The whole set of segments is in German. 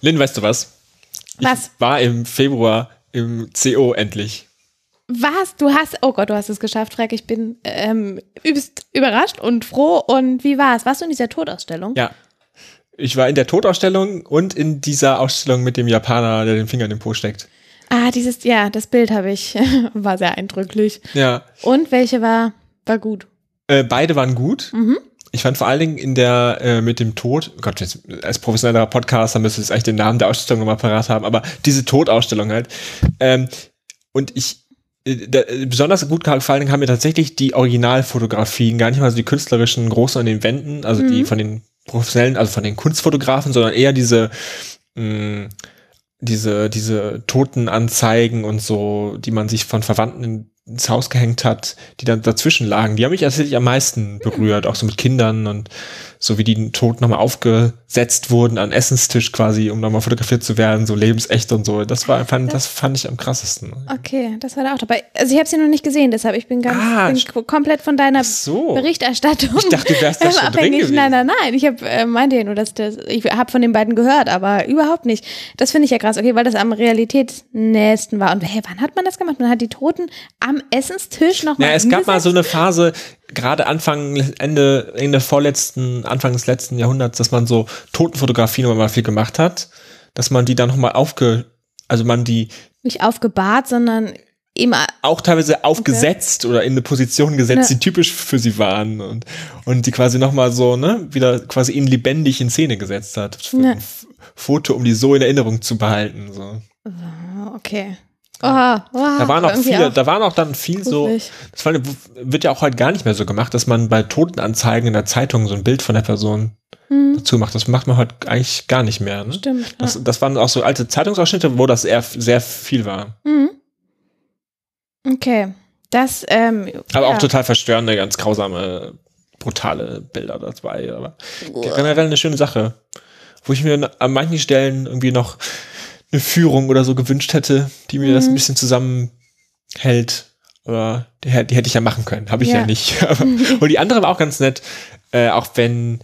Lynn, weißt du was? Was? Ich war im Februar im CO endlich. Was? Du hast, oh Gott, du hast es geschafft, Freck. Ich bin ähm, übelst überrascht und froh. Und wie war es? Warst du in dieser Todausstellung? Ja. Ich war in der Todausstellung und in dieser Ausstellung mit dem Japaner, der den Finger in den Po steckt. Ah, dieses, ja, das Bild habe ich, war sehr eindrücklich. Ja. Und welche war, war gut? Äh, beide waren gut. Ich fand vor allen Dingen in der äh, mit dem Tod, oh Gott, jetzt, als professioneller Podcaster müsste ich jetzt eigentlich den Namen der Ausstellung nochmal parat haben, aber diese Todausstellung halt. Ähm, und ich, äh, da, äh, besonders gut gefallen haben mir tatsächlich die Originalfotografien, gar nicht mal so die künstlerischen großen an den Wänden, also die von den professionellen, also von den Kunstfotografen, sondern eher diese, mh, diese, diese Totenanzeigen und so, die man sich von Verwandten in, ins Haus gehängt hat, die dann dazwischen lagen, die haben mich tatsächlich am meisten berührt, auch so mit Kindern und so wie die Toten nochmal aufgesetzt wurden an Essenstisch quasi, um nochmal fotografiert zu werden, so lebensecht und so. Das war fand, das fand ich am krassesten. Okay, das war da auch dabei. Also ich habe sie noch nicht gesehen, deshalb ich bin ganz Ah, bin komplett von deiner so. Berichterstattung. Ich dachte, du wärst da schon drin abhängig. gewesen. Nein, nein, nein. Ich habe äh, meinte ja nur, dass das, ich habe von den beiden gehört, aber überhaupt nicht. Das finde ich ja krass, okay, weil das am realitätsnächsten war. Und hey, wann hat man das gemacht? Man hat die Toten am Essenstisch noch Ja, mal es gab mal so eine Phase, gerade Anfang, Ende, Ende vorletzten, Anfang des letzten Jahrhunderts, dass man so Totenfotografien immer mal viel gemacht hat, dass man die dann nochmal aufge, also man die nicht aufgebahrt, sondern immer auch teilweise aufgesetzt oder in eine Position gesetzt, Ja. die typisch für sie waren und, und die quasi nochmal so, ne, wieder quasi ihn lebendig in Szene gesetzt hat. Für Ja. Foto, um die so in Erinnerung zu behalten, so. Okay. Oh, oh, Da waren auch viele, auch da waren auch dann viel so, das wird ja auch heute gar nicht mehr so gemacht, dass man bei Totenanzeigen in der Zeitung so ein Bild von der Person dazu macht. Das macht man heute eigentlich gar nicht mehr. Ne? Stimmt. Das, das waren auch so alte Zeitungsausschnitte, wo das eher sehr viel war. ja. Mhm. Okay. Das, ähm, Aber ja. auch total verstörende, ganz grausame, brutale Bilder dabei. Aber generell eine schöne Sache. Wo ich mir an manchen Stellen irgendwie noch eine Führung oder so gewünscht hätte, die mir Mhm. das ein bisschen zusammenhält. Aber die, hätte- die hätte ich ja machen können. Habe ich ja, Ja. nicht. Und die andere war auch ganz nett, äh, auch wenn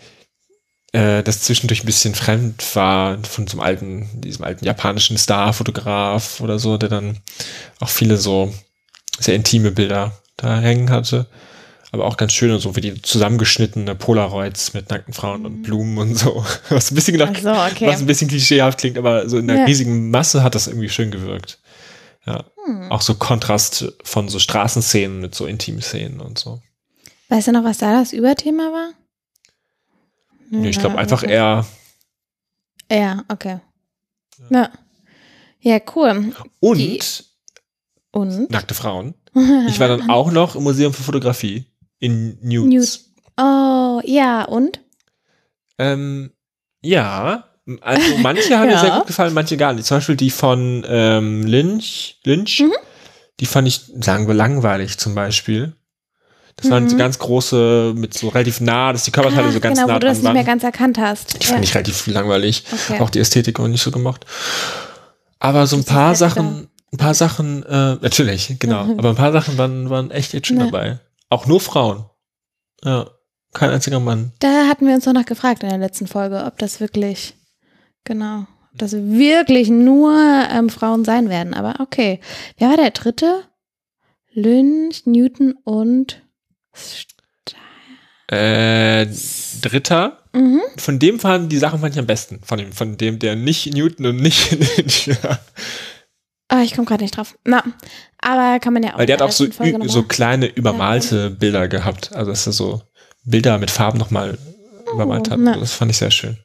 äh, das zwischendurch ein bisschen fremd war von so einem alten, diesem alten japanischen Star-Fotograf oder so, der dann auch viele so sehr intime Bilder da hängen hatte. Aber auch ganz schöne, so wie die zusammengeschnittene Polaroids mit nackten Frauen und Blumen und so. Was ein bisschen, nach, Mhm. Ach so, okay. was ein bisschen klischeehaft klingt, aber so in der Ja. riesigen Masse hat das irgendwie schön gewirkt. Ja. Hm. Auch so Kontrast von so Straßenszenen mit so intimen Szenen und so. Weißt du noch, was da das Überthema war? Nee, ich glaube einfach okay. eher. Ja, okay. Ja. Ja, cool. Und Die- Und? nackte Frauen. Ich war dann auch noch im Museum für Fotografie in Nudes. Nudes. Oh, ja, und? Ähm, ja, also manche haben mir Ja. sehr gut gefallen, manche gar nicht. Zum Beispiel die von ähm, Lynch, Lynch, Mhm. die fand ich, sagen wir, langweilig zum Beispiel. Das waren so Mhm. ganz große, mit so relativ nah, dass die Körperteile Ah, so ganz genau, nah wo du das nicht mehr waren. ganz erkannt hast. Die fand ich relativ langweilig. Okay. Auch die Ästhetik auch nicht so gemacht. Aber so ein paar fester. Sachen, ein paar Sachen, äh, natürlich, genau. Aber ein paar Sachen waren, waren echt, echt schön Ja. dabei. Auch nur Frauen. Ja. Kein einziger Mann. Da hatten wir uns noch gefragt in der letzten Folge, ob das wirklich, genau, ob das wirklich nur ähm, Frauen sein werden. Aber okay. Wer war der dritte? Lynch, Newton und. Äh, dritter. Mhm. Von dem fanden die Sachen fand ich am besten. Von dem, von dem, der nicht Newton und nicht Lynch. Ja. Ah, ich komme gerade nicht drauf. Na, aber kann man ja auch. Weil der hat auch so, so kleine übermalte Bilder gehabt. Also dass er so Bilder mit Farben nochmal übermalt hat. Oh, na. Das fand ich sehr schön.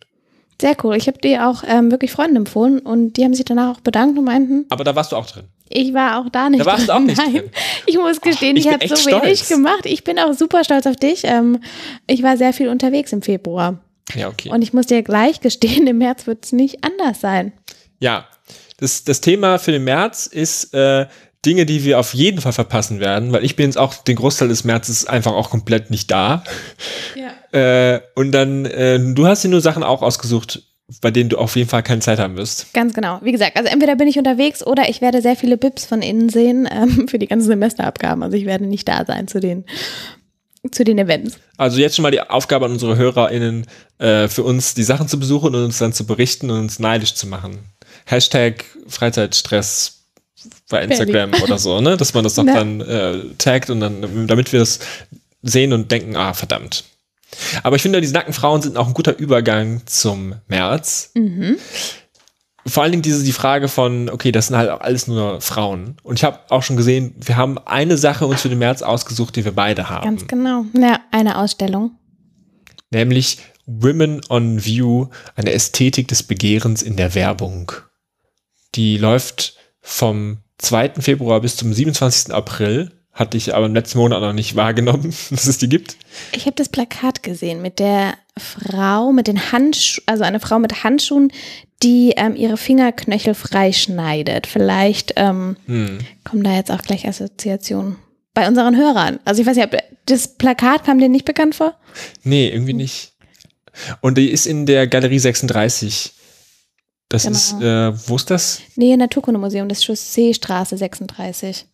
Sehr cool. Ich habe die auch ähm, wirklich Freunden empfohlen und die haben sich danach auch bedankt und meinten, Aber da warst du auch drin. ich war auch da nicht Da warst du drin. auch nicht Nein. drin. Ich muss gestehen, ich ich, bin habe so wenig stolz. gemacht. Ich bin auch super stolz auf dich. Ähm, ich war sehr viel unterwegs im Februar. Ja, okay. Und ich muss dir gleich gestehen, im März wird es nicht anders sein. Ja, das, das Thema für den März ist äh, Dinge, die wir auf jeden Fall verpassen werden, weil ich bin jetzt auch den Großteil des Märzes einfach auch komplett nicht da. Ja. Äh, und dann, äh, du hast dir nur Sachen auch ausgesucht, bei denen du auf jeden Fall keine Zeit haben wirst. Ganz genau. Wie gesagt, also entweder bin ich unterwegs oder ich werde sehr viele Bips von innen sehen ähm, für die ganzen Semesterabgaben. Also ich werde nicht da sein zu den zu den Events. Also jetzt schon mal die Aufgabe an unsere HörerInnen, äh, für uns die Sachen zu besuchen und uns dann zu berichten und uns neidisch zu machen. Hashtag Freizeitstress bei Instagram Berlin. oder so, ne? Dass man das doch Ja. dann äh, taggt und dann, damit wir das sehen und denken, ah, verdammt. Aber ich finde, diese nackten Frauen sind auch ein guter Übergang zum März. Mhm. Vor allen Dingen diese die Frage von, okay, das sind halt auch alles nur Frauen. Und ich habe auch schon gesehen, wir haben eine Sache uns für den März ausgesucht, die wir beide haben. Ganz genau. Ja, eine Ausstellung. nämlich Women on View, eine Ästhetik des Begehrens in der Werbung. Die läuft vom 2. Februar bis zum 27. April. Hatte ich aber im letzten Monat noch nicht wahrgenommen, dass es die gibt. Ich habe das Plakat gesehen mit der Frau mit den Handschuhen, also eine Frau mit Handschuhen, die ähm, ihre Fingerknöchel freischneidet. Vielleicht ähm, Hm. kommen da jetzt auch gleich Assoziationen bei unseren Hörern. Also ich weiß nicht, ob das Plakat kam dir nicht bekannt vor? Nee, irgendwie nicht. Und die ist in der Galerie 36. Das Genau. ist, äh, wo ist das? Nee, Naturkundemuseum, das Chausseestraße 36.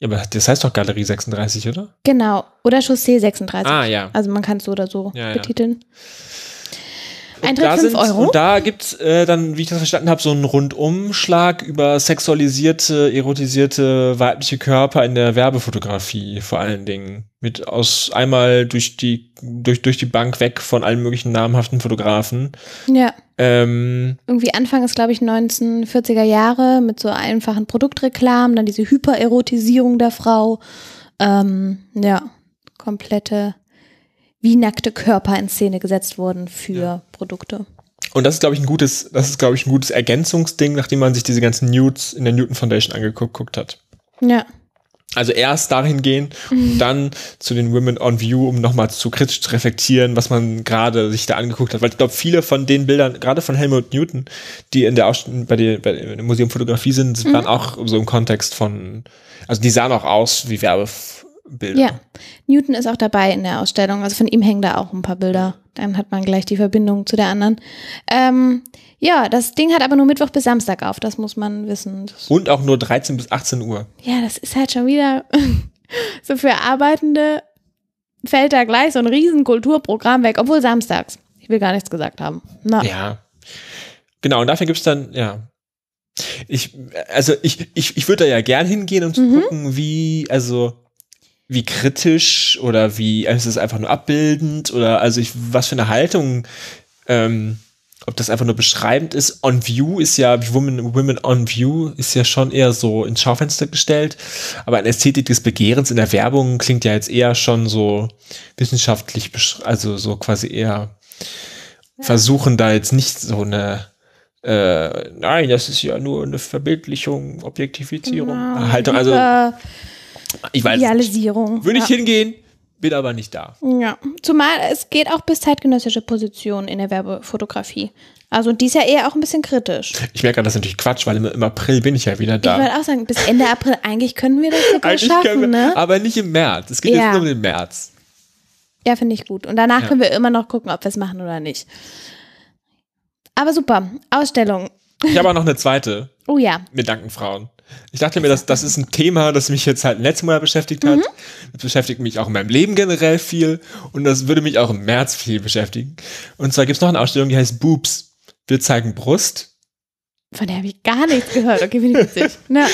Ja, aber das heißt doch Galerie 36, oder? Genau. Oder Chaussee 36. Ah, ja. Also man kann es so oder so Ja, ja. betiteln. Und Eintritt da 5 sind- Euro. Und da gibt's äh, dann, wie ich das verstanden habe, so einen Rundumschlag über sexualisierte, erotisierte weibliche Körper in der Werbefotografie vor allen Dingen. Mit aus einmal durch die, durch, durch die Bank weg von allen möglichen namhaften Fotografen. Ja. Ähm, Irgendwie Anfang ist, glaube ich, 1940er Jahre mit so einfachen Produktreklamen, dann diese Hypererotisierung der Frau. Ähm, ja, komplette, wie nackte Körper in Szene gesetzt wurden für Ja. Produkte. und das ist, glaube ich, ein gutes, das ist, glaube ich, ein gutes Ergänzungsding, nachdem man sich diese ganzen Nudes in der Newton Foundation angeguckt hat. Ja. Also erst dahin gehen, und dann zu den Women on View, um nochmal zu kritisch zu reflektieren, was man gerade sich da angeguckt hat. Weil ich glaube, viele von den Bildern, gerade von Helmut Newton, die in der Ausstellung bei, der, bei dem Museum Fotografie sind, waren auch so im Kontext von, also die sahen auch aus wie Werbebilder. Ja. Newton ist auch dabei in der Ausstellung. Also von ihm hängen da auch ein paar Bilder. Dann hat man gleich die Verbindung zu der anderen. Ähm, ja, das Ding hat aber nur Mittwoch bis Samstag auf. Das muss man wissen. Das Und auch nur 13 bis 18 Uhr. Ja, das ist halt schon wieder so für Arbeitende fällt da gleich so ein riesen Kulturprogramm weg, obwohl samstags. Ich will gar nichts gesagt haben. Na, Ja. Genau, und dafür gibt's dann, ja. Ich, also ich, ich, ich würde da ja gern hingehen, um zu Mhm. gucken, wie, also wie kritisch oder wie, also ist es einfach nur abbildend oder also ich, was für eine Haltung, ähm, ob das einfach nur beschreibend ist. On View ist ja, Women, Women on View ist ja schon eher so ins Schaufenster gestellt, aber eine Ästhetik des Begehrens in der Werbung klingt ja jetzt eher schon so wissenschaftlich, also so quasi eher versuchen da jetzt nicht so eine äh, nein, das ist ja nur eine Verbildlichung, Objektifizierung, Genau. Haltung. Also ich weiß. Idealisierung. würde ich ja. hingehen, bin aber nicht da. Ja, zumal es geht auch bis zeitgenössische Positionen in der Werbefotografie. Also die ist ja eher auch ein bisschen kritisch. Ich merke gerade, das ist natürlich Quatsch, weil im, im April bin ich ja wieder Ich da. wollte auch sagen, bis Ende April, eigentlich können wir das sogar Eigentlich schaffen, wir, ne? aber nicht im März. Es geht Ja. jetzt nur um den März. Ja, finde ich gut. Und danach Ja. können wir immer noch gucken, ob wir es machen oder nicht. Aber super, Ausstellung. Ich habe auch noch eine zweite Oh ja, mit nackten Frauen. Ich dachte mir, das, das ist ein Thema, das mich jetzt halt letztes Mal beschäftigt Mhm. hat. Das beschäftigt mich auch in meinem Leben generell viel und das würde mich auch im März viel beschäftigen. Und zwar gibt es noch eine Ausstellung, die heißt Boobs. Wir zeigen Brust. von der habe ich gar nichts gehört. Okay, finde ich witzig. Ja.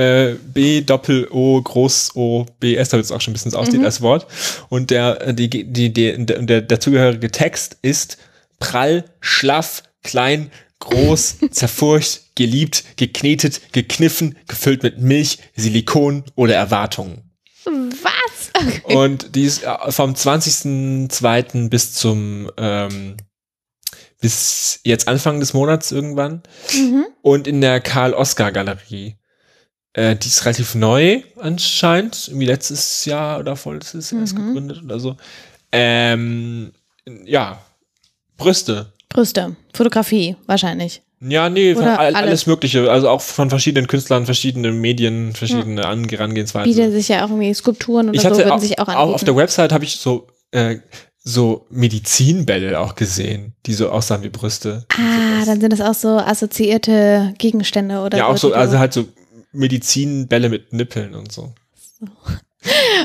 äh, B Doppel O Groß O B S, damit es auch schon ein bisschen so aussieht als Wort. Und der äh, die die, die der, der dazugehörige Text ist prall, schlaff, klein, groß, zerfurcht, geliebt, geknetet, gekniffen, gefüllt mit Milch, Silikon oder Erwartungen. Was? Okay. Und die ist äh, vom 20.02. bis zum ähm, bis jetzt Anfang des Monats irgendwann Mhm. und in der Karl-Oskar-Galerie. Äh, die ist relativ neu anscheinend, irgendwie letztes Jahr oder vorletztes Jahr erst Mhm. gegründet oder so. Ähm, ja, Brüste. Brüste, Fotografie wahrscheinlich. Ja, nee, all, alles. alles Mögliche. Also auch von verschiedenen Künstlern, verschiedene Medien, verschiedene An- Herangehensweisen. Bietet sich ja auch irgendwie Skulpturen oder ich so würden auch, sich auch auch anbieten. auf der Website habe ich so äh, so Medizinbälle auch gesehen, die so aussahen wie Brüste. ah, dann sind das auch so assoziierte Gegenstände oder ja, so. auch so, also halt so Medizinbälle mit Nippeln und so.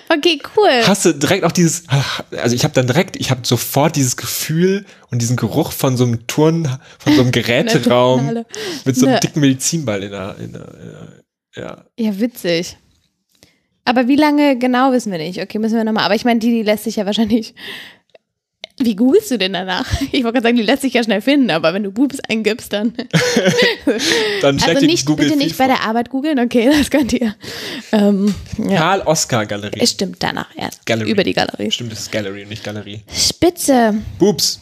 Okay, cool. Hast du direkt auch dieses, also ich habe dann direkt, ich habe sofort dieses Gefühl und diesen Geruch von so einem Turn, von so einem Geräteraum mit so einem Ne. dicken Medizinball in der, in der, in der ja. Ja, witzig. Aber wie lange genau wissen wir nicht. Okay, müssen wir nochmal. Aber ich meine, die, die lässt sich ja wahrscheinlich. Wie googelst du denn danach? Ich wollte gerade sagen, die lässt sich ja schnell finden, aber wenn du Boobs eingibst, dann. Dann also nicht, Google bitte nicht bei vor. der Arbeit googeln, okay, das könnt ihr. Ähm, ja. Karl Oskar Galerie. Es stimmt danach erst. Gallery. Über die Galerie. Stimmt, das ist Gallery und nicht Galerie. Spitze. Boobs.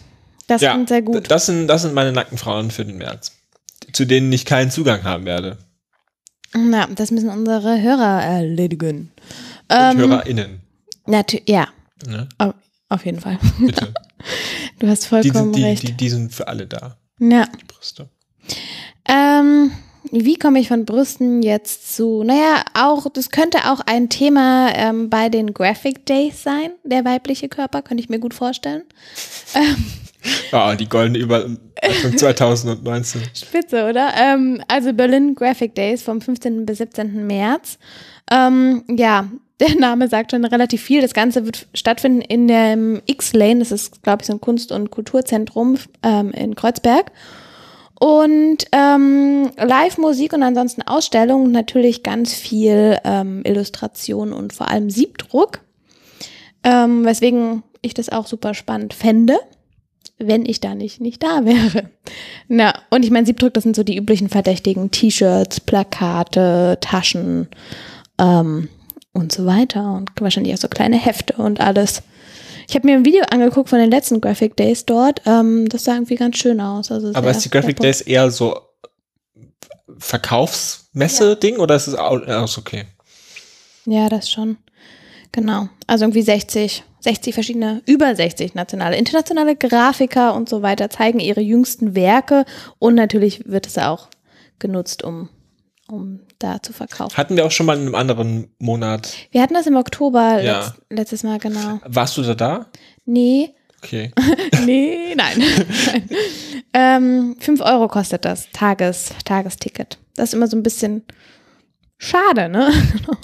Das ja, klingt sehr gut. Das sind, das sind meine nackten Frauen für den März. Zu denen ich keinen Zugang haben werde. Na, das müssen unsere Hörer erledigen. Und Ähm, HörerInnen. Natürlich, ja, Ne? auf, auf jeden Fall. Bitte. Du hast Die vollkommen sind, die, recht. die, die sind für alle da. ja. Die Brüste. Ähm, wie komme ich von Brüsten jetzt zu, naja, auch, das könnte auch ein Thema ähm, bei den Graphic Days sein, der weibliche Körper, könnte ich mir gut vorstellen. Ah, die goldene Überleitung 2019. Spitze, oder? Ähm, also Berlin Graphic Days vom 15. bis 17. März. Ähm, ja, der Name sagt schon relativ viel. Das Ganze wird stattfinden in dem X-Lane. Das ist, glaube ich, so ein Kunst- und Kulturzentrum ähm, in Kreuzberg. Und ähm, Live-Musik und ansonsten Ausstellungen natürlich ganz viel ähm, Illustration und vor allem Siebdruck. Ähm, weswegen ich das auch super spannend fände, wenn ich da nicht, nicht da wäre. Na, und ich meine, Siebdruck, das sind so die üblichen Verdächtigen. T-Shirts, Plakate, Taschen ähm, und so weiter. Und wahrscheinlich auch so kleine Hefte und alles. Ich habe mir ein Video angeguckt von den letzten Graphic Days dort. Ähm, das sah irgendwie ganz schön aus. Also Aber ist die Graphic Days eher so Verkaufsmesse-Ding oder ist es auch, ja, ist okay? Ja, das schon. Genau. Also irgendwie 60, 60 verschiedene, über 60 nationale, internationale Grafiker und so weiter zeigen ihre jüngsten Werke und natürlich wird es auch genutzt, um, um da zu verkaufen. Hatten wir auch schon mal in einem anderen Monat. Wir hatten das im Oktober Ja. letzt, letztes Mal, genau. Warst du da da? Nee, Okay. nee, nein. nein. Ähm, 5 Euro kostet das Tages, Tagesticket. Das ist immer so ein bisschen schade, ne?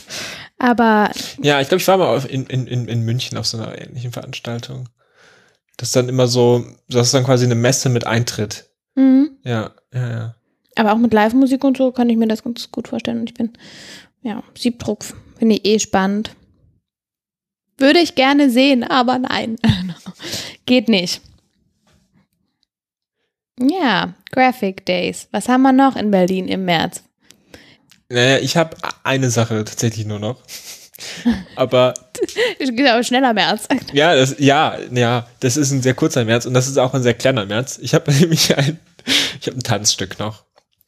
Aber Ja, ich glaube, ich war mal in, in, in München auf so einer ähnlichen Veranstaltung. Das ist dann immer so, das ist dann quasi eine Messe mit Eintritt. mh, Ja, ja, ja. Aber auch mit Live-Musik und so kann ich mir das ganz gut vorstellen. Und ich bin, ja, Siebdruck finde ich eh spannend. Würde ich gerne sehen, aber nein. Geht nicht. Ja, Graphic Days. Was haben wir noch in Berlin im März? Naja, ich habe eine Sache tatsächlich nur noch. Aber aber schneller März. ja, das, ja, ja, das ist ein sehr kurzer März und das ist auch ein sehr kleiner März. Ich habe nämlich ein, ich habe ein Tanzstück noch.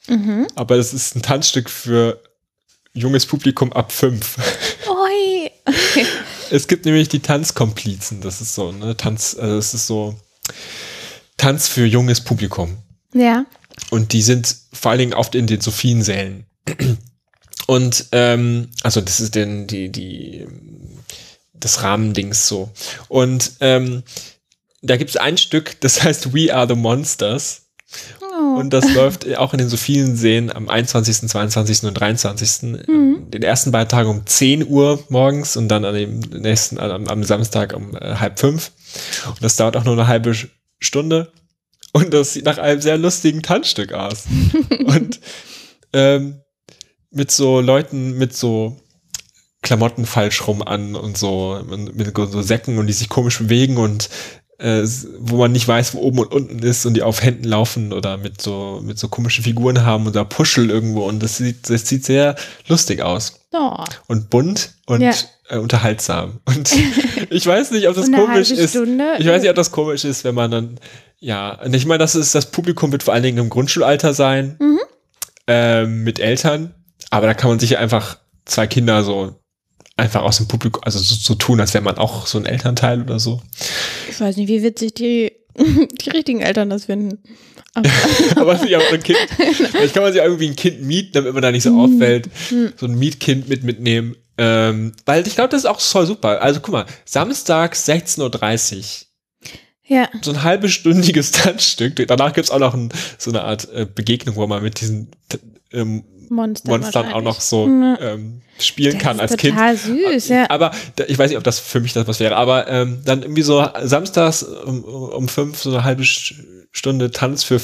Mhm. Aber das ist ein Tanzstück für junges Publikum ab fünf. Oi. Es gibt nämlich die Tanzkomplizen. Das ist so, ne, Tanz, also es ist so Tanz für junges Publikum. Ja. Und die sind vor allen Dingen oft in den Sophiensälen. Und ähm, also das ist denn die, die das Rahmendings so. Und ähm, da gibt es ein Stück, das heißt We Are the Monsters. Oh. Und das läuft auch in den Sophienseen am 21., 22. und 23. Den ersten beiden Tagen um 10 Uhr morgens und dann an dem nächsten, am, am Samstag um äh, halb fünf. Und das dauert auch nur eine halbe Stunde. Und das sieht nach einem sehr lustigen Tanzstück aus. und ähm, mit so Leuten mit so Klamotten falsch rum an und so, mit so Säcken und die sich komisch bewegen und äh, wo man nicht weiß, wo oben und unten ist und die auf Händen laufen oder mit so, mit so komischen Figuren haben oder Puschel irgendwo und das sieht, das sieht sehr lustig aus oh. und bunt und Ja. äh, unterhaltsam. Und ich weiß nicht, ob das komisch ist. Stunde? Ich weiß nicht, ob das komisch ist, wenn man dann, ja, und ich meine, das ist, das Publikum wird vor allen Dingen im Grundschulalter sein, Mhm. ähm, mit Eltern, aber da kann man sich einfach zwei Kinder so einfach aus dem Publikum, also so, so tun, als wäre man auch so ein Elternteil oder so. Ich weiß nicht, wie witzig die, die richtigen Eltern das finden. Aber, aber sich auch so ein Kind, vielleicht kann man sich irgendwie ein Kind mieten, damit man da nicht so auffällt. So ein Mietkind mit mitnehmen. Ähm, weil ich glaube, das ist auch voll super. Also guck mal, Samstag 16.30 Uhr. ja. so ein halbestündiges Tanzstück. Danach gibt's auch noch ein, so eine Art äh, Begegnung, wo man mit diesen ähm, Monster Monstern auch noch so Ja. ähm, spielen Das kann als total Kind. süß, ja. Aber ich weiß nicht, ob das für mich das was wäre, aber ähm, dann irgendwie so samstags um, um fünf so eine halbe Stunde Tanz für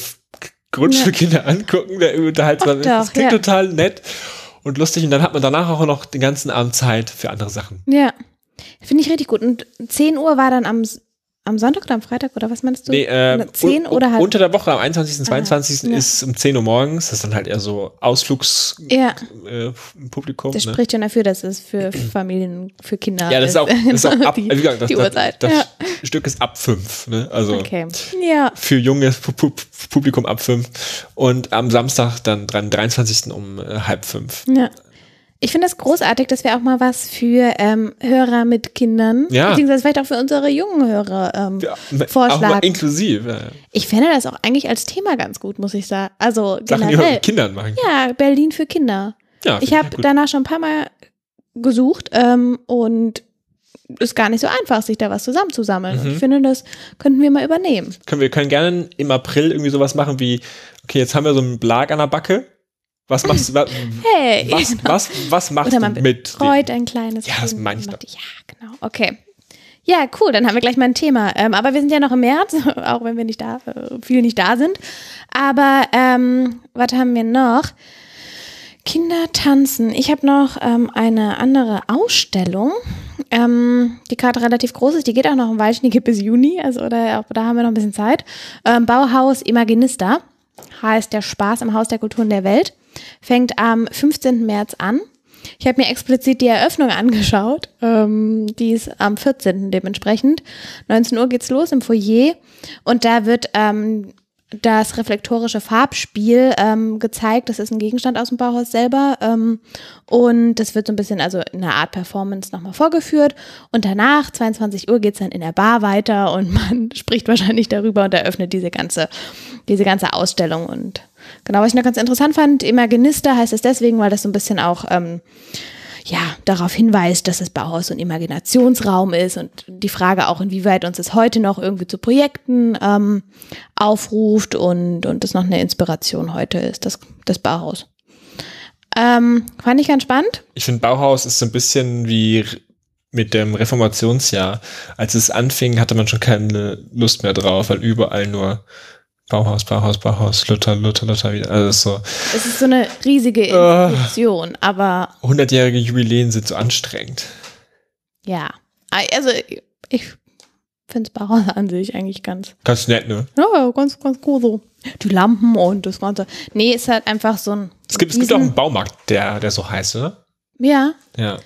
Grundschulkinder angucken, der unterhaltsam ist. Das klingt ja. total nett und lustig und dann hat man danach auch noch den ganzen Abend Zeit für andere Sachen. Ja. Finde ich richtig gut. Und 10 Uhr war dann am, am Sonntag oder am Freitag oder was meinst du? Nee, äh, 10 un- oder halt. unter der Woche am 21. 22. ja. ist um 10 Uhr morgens. Das ist dann halt eher so Ausflugspublikum. ja, Äh, das ne? spricht schon dafür, dass es für Familien, für Kinder Ja, das ist auch, das ist auch ab, die, wie gesagt, das, die das, Uhrzeit. das ja. Stück ist ab fünf, ne? Also Okay. Ja. für junges Pu- Pu- Publikum ab fünf. Und am Samstag dann dran, 23. um äh, halb fünf. Ja. Ich finde das großartig, dass wir auch mal was für ähm, Hörer mit Kindern, Ja. beziehungsweise vielleicht auch für unsere jungen Hörer ähm, Ja, vorschlagen. Auch mal inklusiv. Ja. Ich fände das auch eigentlich als Thema ganz gut, muss ich sagen. Also Sachen, die generell. mit Kindern machen. Ja, Berlin für Kinder. Ja, Ich habe danach schon ein paar Mal gesucht ähm, und ist gar nicht so einfach, sich da was zusammenzusammeln. Und Mhm. ich finde, das könnten wir mal übernehmen. können wir können gerne im April irgendwie sowas machen wie, okay, jetzt haben wir so einen Blag an der Backe. Was machst du? wa- Hey! Was, was, was machst Oder du man mit? betreut ein kleines Ja, das meine ich und macht- Ja, genau. Okay. Ja, cool, dann haben wir gleich mal ein Thema. Ähm, aber wir sind ja noch im März, auch wenn wir nicht da, äh, viel nicht da sind. Aber ähm, was haben wir noch? Kinder tanzen. Ich habe noch ähm, eine andere Ausstellung, ähm, die gerade relativ groß ist. Die geht auch noch ein Weilchen, die geht bis Juni, also oder auch, da haben wir noch ein bisschen Zeit. Ähm, Bauhaus Imaginista heißt der Spaß im Haus der Kulturen der Welt. Fängt am 15. März an. Ich habe mir explizit die Eröffnung angeschaut. Ähm, die ist am 14. dementsprechend. 19 Uhr geht's los im Foyer und da wird ähm, das reflektorische Farbspiel ähm, gezeigt. Das ist ein Gegenstand aus dem Bauhaus selber. Ähm, und das wird so ein bisschen, also in einer Art Performance nochmal vorgeführt. Und danach, 22 Uhr, geht's dann in der Bar weiter und man spricht wahrscheinlich darüber und eröffnet diese ganze, diese ganze Ausstellung. Und genau, was ich noch ganz interessant fand, Imaginista heißt es deswegen, weil das so ein bisschen auch ähm, ja, darauf hinweist, dass das Bauhaus so ein Imaginationsraum ist und die Frage auch, inwieweit uns das heute noch irgendwie zu Projekten ähm, aufruft und, und das noch eine Inspiration heute ist, das, das Bauhaus. Ähm, fand ich ganz spannend. Ich finde, Bauhaus ist so ein bisschen wie mit dem Reformationsjahr. Als es anfing, hatte man schon keine Lust mehr drauf, weil überall nur Bauhaus, Bauhaus, Bauhaus, Luther, Luther, Luther wieder. Also es ist so, Es ist so eine riesige Ah. Institution, aber 100-jährige Jubiläen sind so anstrengend. ja, also ich finde Bauhaus an sich eigentlich ganz, Ganz nett, ne? ja, ganz, ganz cool so. Die Lampen und das Ganze. Nee, ist halt einfach so ein. Es gibt, es gibt auch einen Baumarkt, der, der so heißt, oder? Ja, Ja.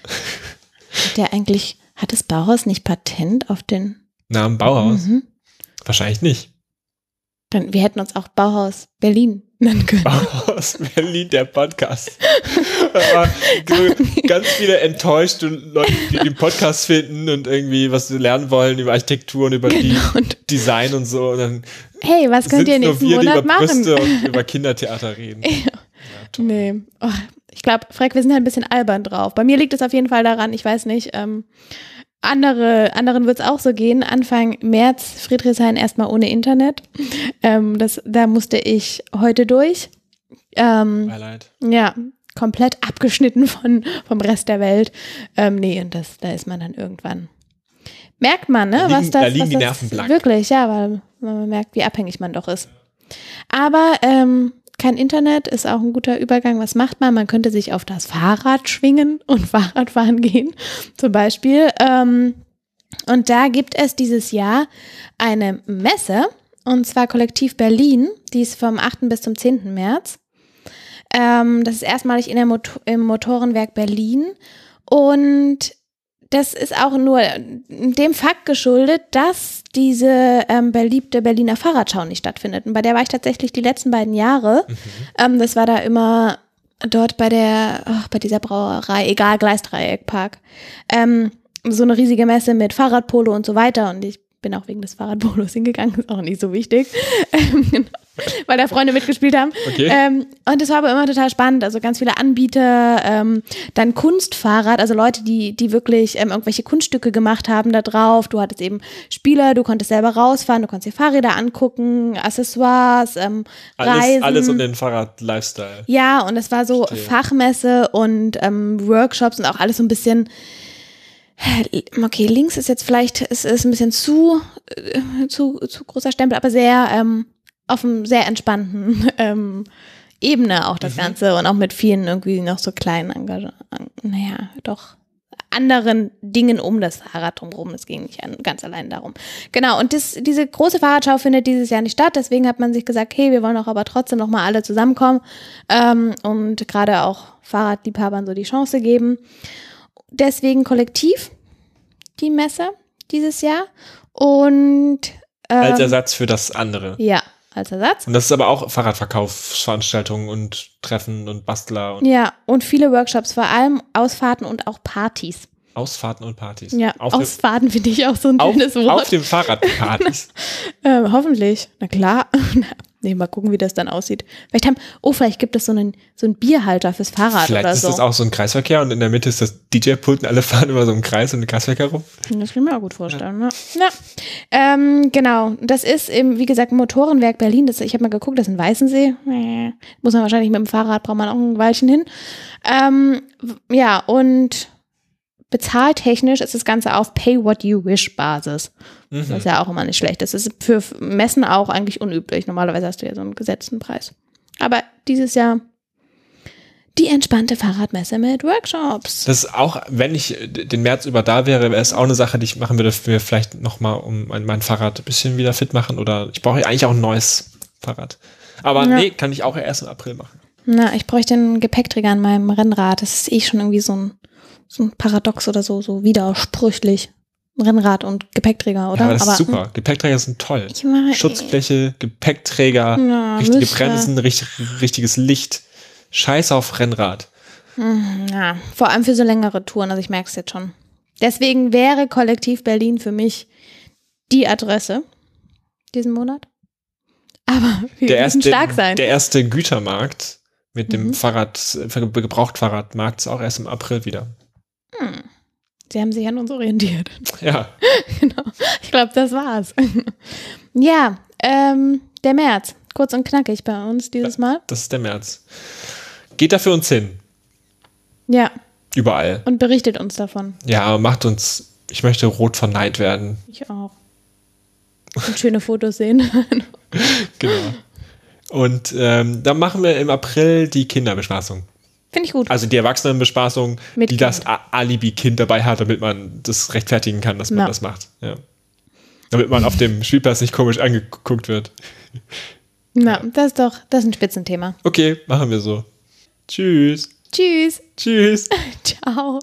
der eigentlich, hat das Bauhaus nicht Patent auf den. Namen Bauhaus? Mhm. Wahrscheinlich nicht. Dann, wir hätten uns auch Bauhaus Berlin nennen können. Bauhaus Berlin, der Podcast. Ganz viele enttäuschte Leute, die den Podcast finden und irgendwie was sie lernen wollen über Architektur und über die Und Design und so. Und dann hey, was könnt ihr nächsten wir, Monat über machen? Brüste und über Kindertheater reden. Ja, toll. Nee. Oh, ich glaube, Freck, wir sind halt ein bisschen albern drauf. Bei mir liegt es auf jeden Fall daran, ich weiß nicht, ähm, andere, anderen wird es auch so gehen. Anfang März Friedrichshain erstmal ohne Internet. Ähm, das, da musste ich heute durch. Ähm, Beileid. ja, komplett abgeschnitten von, vom Rest der Welt. Ähm, nee, und das, da ist man dann irgendwann. Merkt man, ne? Da liegen- was das, da liegen was die Nerven blank. Wirklich, ja, weil man merkt, wie abhängig man doch ist. Aber ähm, kein Internet ist auch ein guter Übergang. Was macht man? Man könnte sich auf das Fahrrad schwingen und Fahrradfahren gehen, zum Beispiel. Ähm, und da gibt es dieses Jahr eine Messe, und zwar Kollektiv Berlin, die ist vom 8. bis zum 10. März. Ähm, das ist erstmalig in der Motor im Motorenwerk Berlin. Und das ist auch nur dem Fakt geschuldet, dass diese ähm, beliebte Berliner Fahrradschau nicht stattfindet. Und bei der war ich tatsächlich die letzten beiden Jahre. Ähm, das war da immer dort bei der, ach, bei dieser Brauerei, egal, Gleisdreieckpark. Ähm, so eine riesige Messe mit Fahrradpolo und so weiter. Und ich bin auch wegen des Fahrradpolos hingegangen, ist auch nicht so wichtig. Ähm, genau. weil da Freunde mitgespielt haben. Okay. Ähm, und das war aber immer total spannend. Also ganz viele Anbieter, ähm, dann Kunstfahrrad, also Leute, die, die wirklich ähm, irgendwelche Kunststücke gemacht haben da drauf. Du hattest eben Spieler, du konntest selber rausfahren, du konntest dir Fahrräder angucken, Accessoires, ähm, Alles, Reisen. alles um den Fahrrad-Lifestyle. Ja, und es war so Verstehe. Fachmesse und ähm, Workshops und auch alles so ein bisschen. Okay, links ist jetzt vielleicht ist, ist ein bisschen zu, äh, zu zu großer Stempel, aber sehr ähm, auf einem sehr entspannten ähm, Ebene auch das Mhm. Ganze und auch mit vielen irgendwie noch so kleinen, Engage naja, doch anderen Dingen um das Fahrrad drumherum. Es ging nicht an, ganz allein darum. Genau, und das, diese große Fahrradschau findet dieses Jahr nicht statt. Deswegen hat man sich gesagt, hey, wir wollen auch aber trotzdem noch mal alle zusammenkommen ähm, und gerade auch Fahrradliebhabern so die Chance geben. Deswegen kollektiv die Messe dieses Jahr und ähm, Als Ersatz für das andere. ja, als Ersatz. Und das ist aber auch Fahrradverkaufsveranstaltungen und Treffen und Bastler und Ja, und viele Workshops, vor allem Ausfahrten und auch Partys. Ausfahrten und Partys. Ja, auf, Ausfahrten finde ich auch so ein auf, schönes auf Wort. dem Fahrrad Partys. Ähm, hoffentlich. Na klar. nee, mal gucken, wie das dann aussieht. Vielleicht haben, oh, vielleicht gibt es so einen, so einen Bierhalter fürs Fahrrad Vielleicht oder ist so. das auch so ein Kreisverkehr und in der Mitte ist das DJ-Pult und alle fahren immer so im Kreis und im Kreisverkehr rum. Das kann ich mir auch gut vorstellen. Ja. Ja. Ähm, genau. Das ist eben, wie gesagt, Motorenwerk Berlin. Das, ich habe mal geguckt, das ist in Weißensee. Äh, Muss man wahrscheinlich mit dem Fahrrad, braucht man auch ein Weilchen hin. Ähm, ja, und bezahltechnisch ist das Ganze auf Pay-What-You-Wish-Basis. Mhm. Was ja auch immer nicht schlecht ist. Das ist für Messen auch eigentlich unüblich. Normalerweise hast du ja so einen gesetzten Preis. Aber dieses Jahr die entspannte Fahrradmesse mit Workshops. Das ist auch, wenn ich den März über da wäre, wäre es auch eine Sache, die ich machen würde, für vielleicht nochmal um mein, mein Fahrrad ein bisschen wieder fit machen oder ich brauche eigentlich auch ein neues Fahrrad. Aber Ja. nee, kann ich auch erst im April machen. Na, ich bräuchte einen Gepäckträger an meinem Rennrad. Das ist eh schon irgendwie so ein, so ein Paradox oder so, so widersprüchlich. Rennrad und Gepäckträger, oder? Ja, aber das ist super. Gepäckträger sind toll. Ich meine, Schutzbleche, Gepäckträger, Ja, richtige müsste. Bremsen, richtig, richtiges Licht. Scheiß auf Rennrad. Ja, vor allem für so längere Touren, also ich merke es jetzt schon. Deswegen wäre Kollektiv Berlin für mich die Adresse diesen Monat. Aber wir Der erste, stark sein. der erste Gütermarkt mit dem Mhm. Fahrrad, Gebrauchtfahrradmarkt ist auch erst im April wieder. Sie haben sich an uns orientiert. Ja, genau. Ich glaube, das war's. ja, ähm, der März. Kurz und knackig bei uns dieses Mal. das ist der März. Geht da für uns hin. Ja, Überall. und berichtet uns davon. Ja, macht uns, ich möchte rot verneint werden. Ich auch. Und schöne Fotos sehen. Genau. Und ähm, dann machen wir im April die Kinderbespaßung. Finde ich gut. Also die Erwachsenenbespaßung, Mit die Kind. das Alibi-Kind dabei hat, damit man das rechtfertigen kann, dass man Ja. das macht. Ja. Damit man auf dem Spielplatz nicht komisch angeguckt wird. Na, das ist doch, das ist ein Spitzenthema. Okay, machen wir so. Tschüss. Tschüss. Tschüss. Ciao.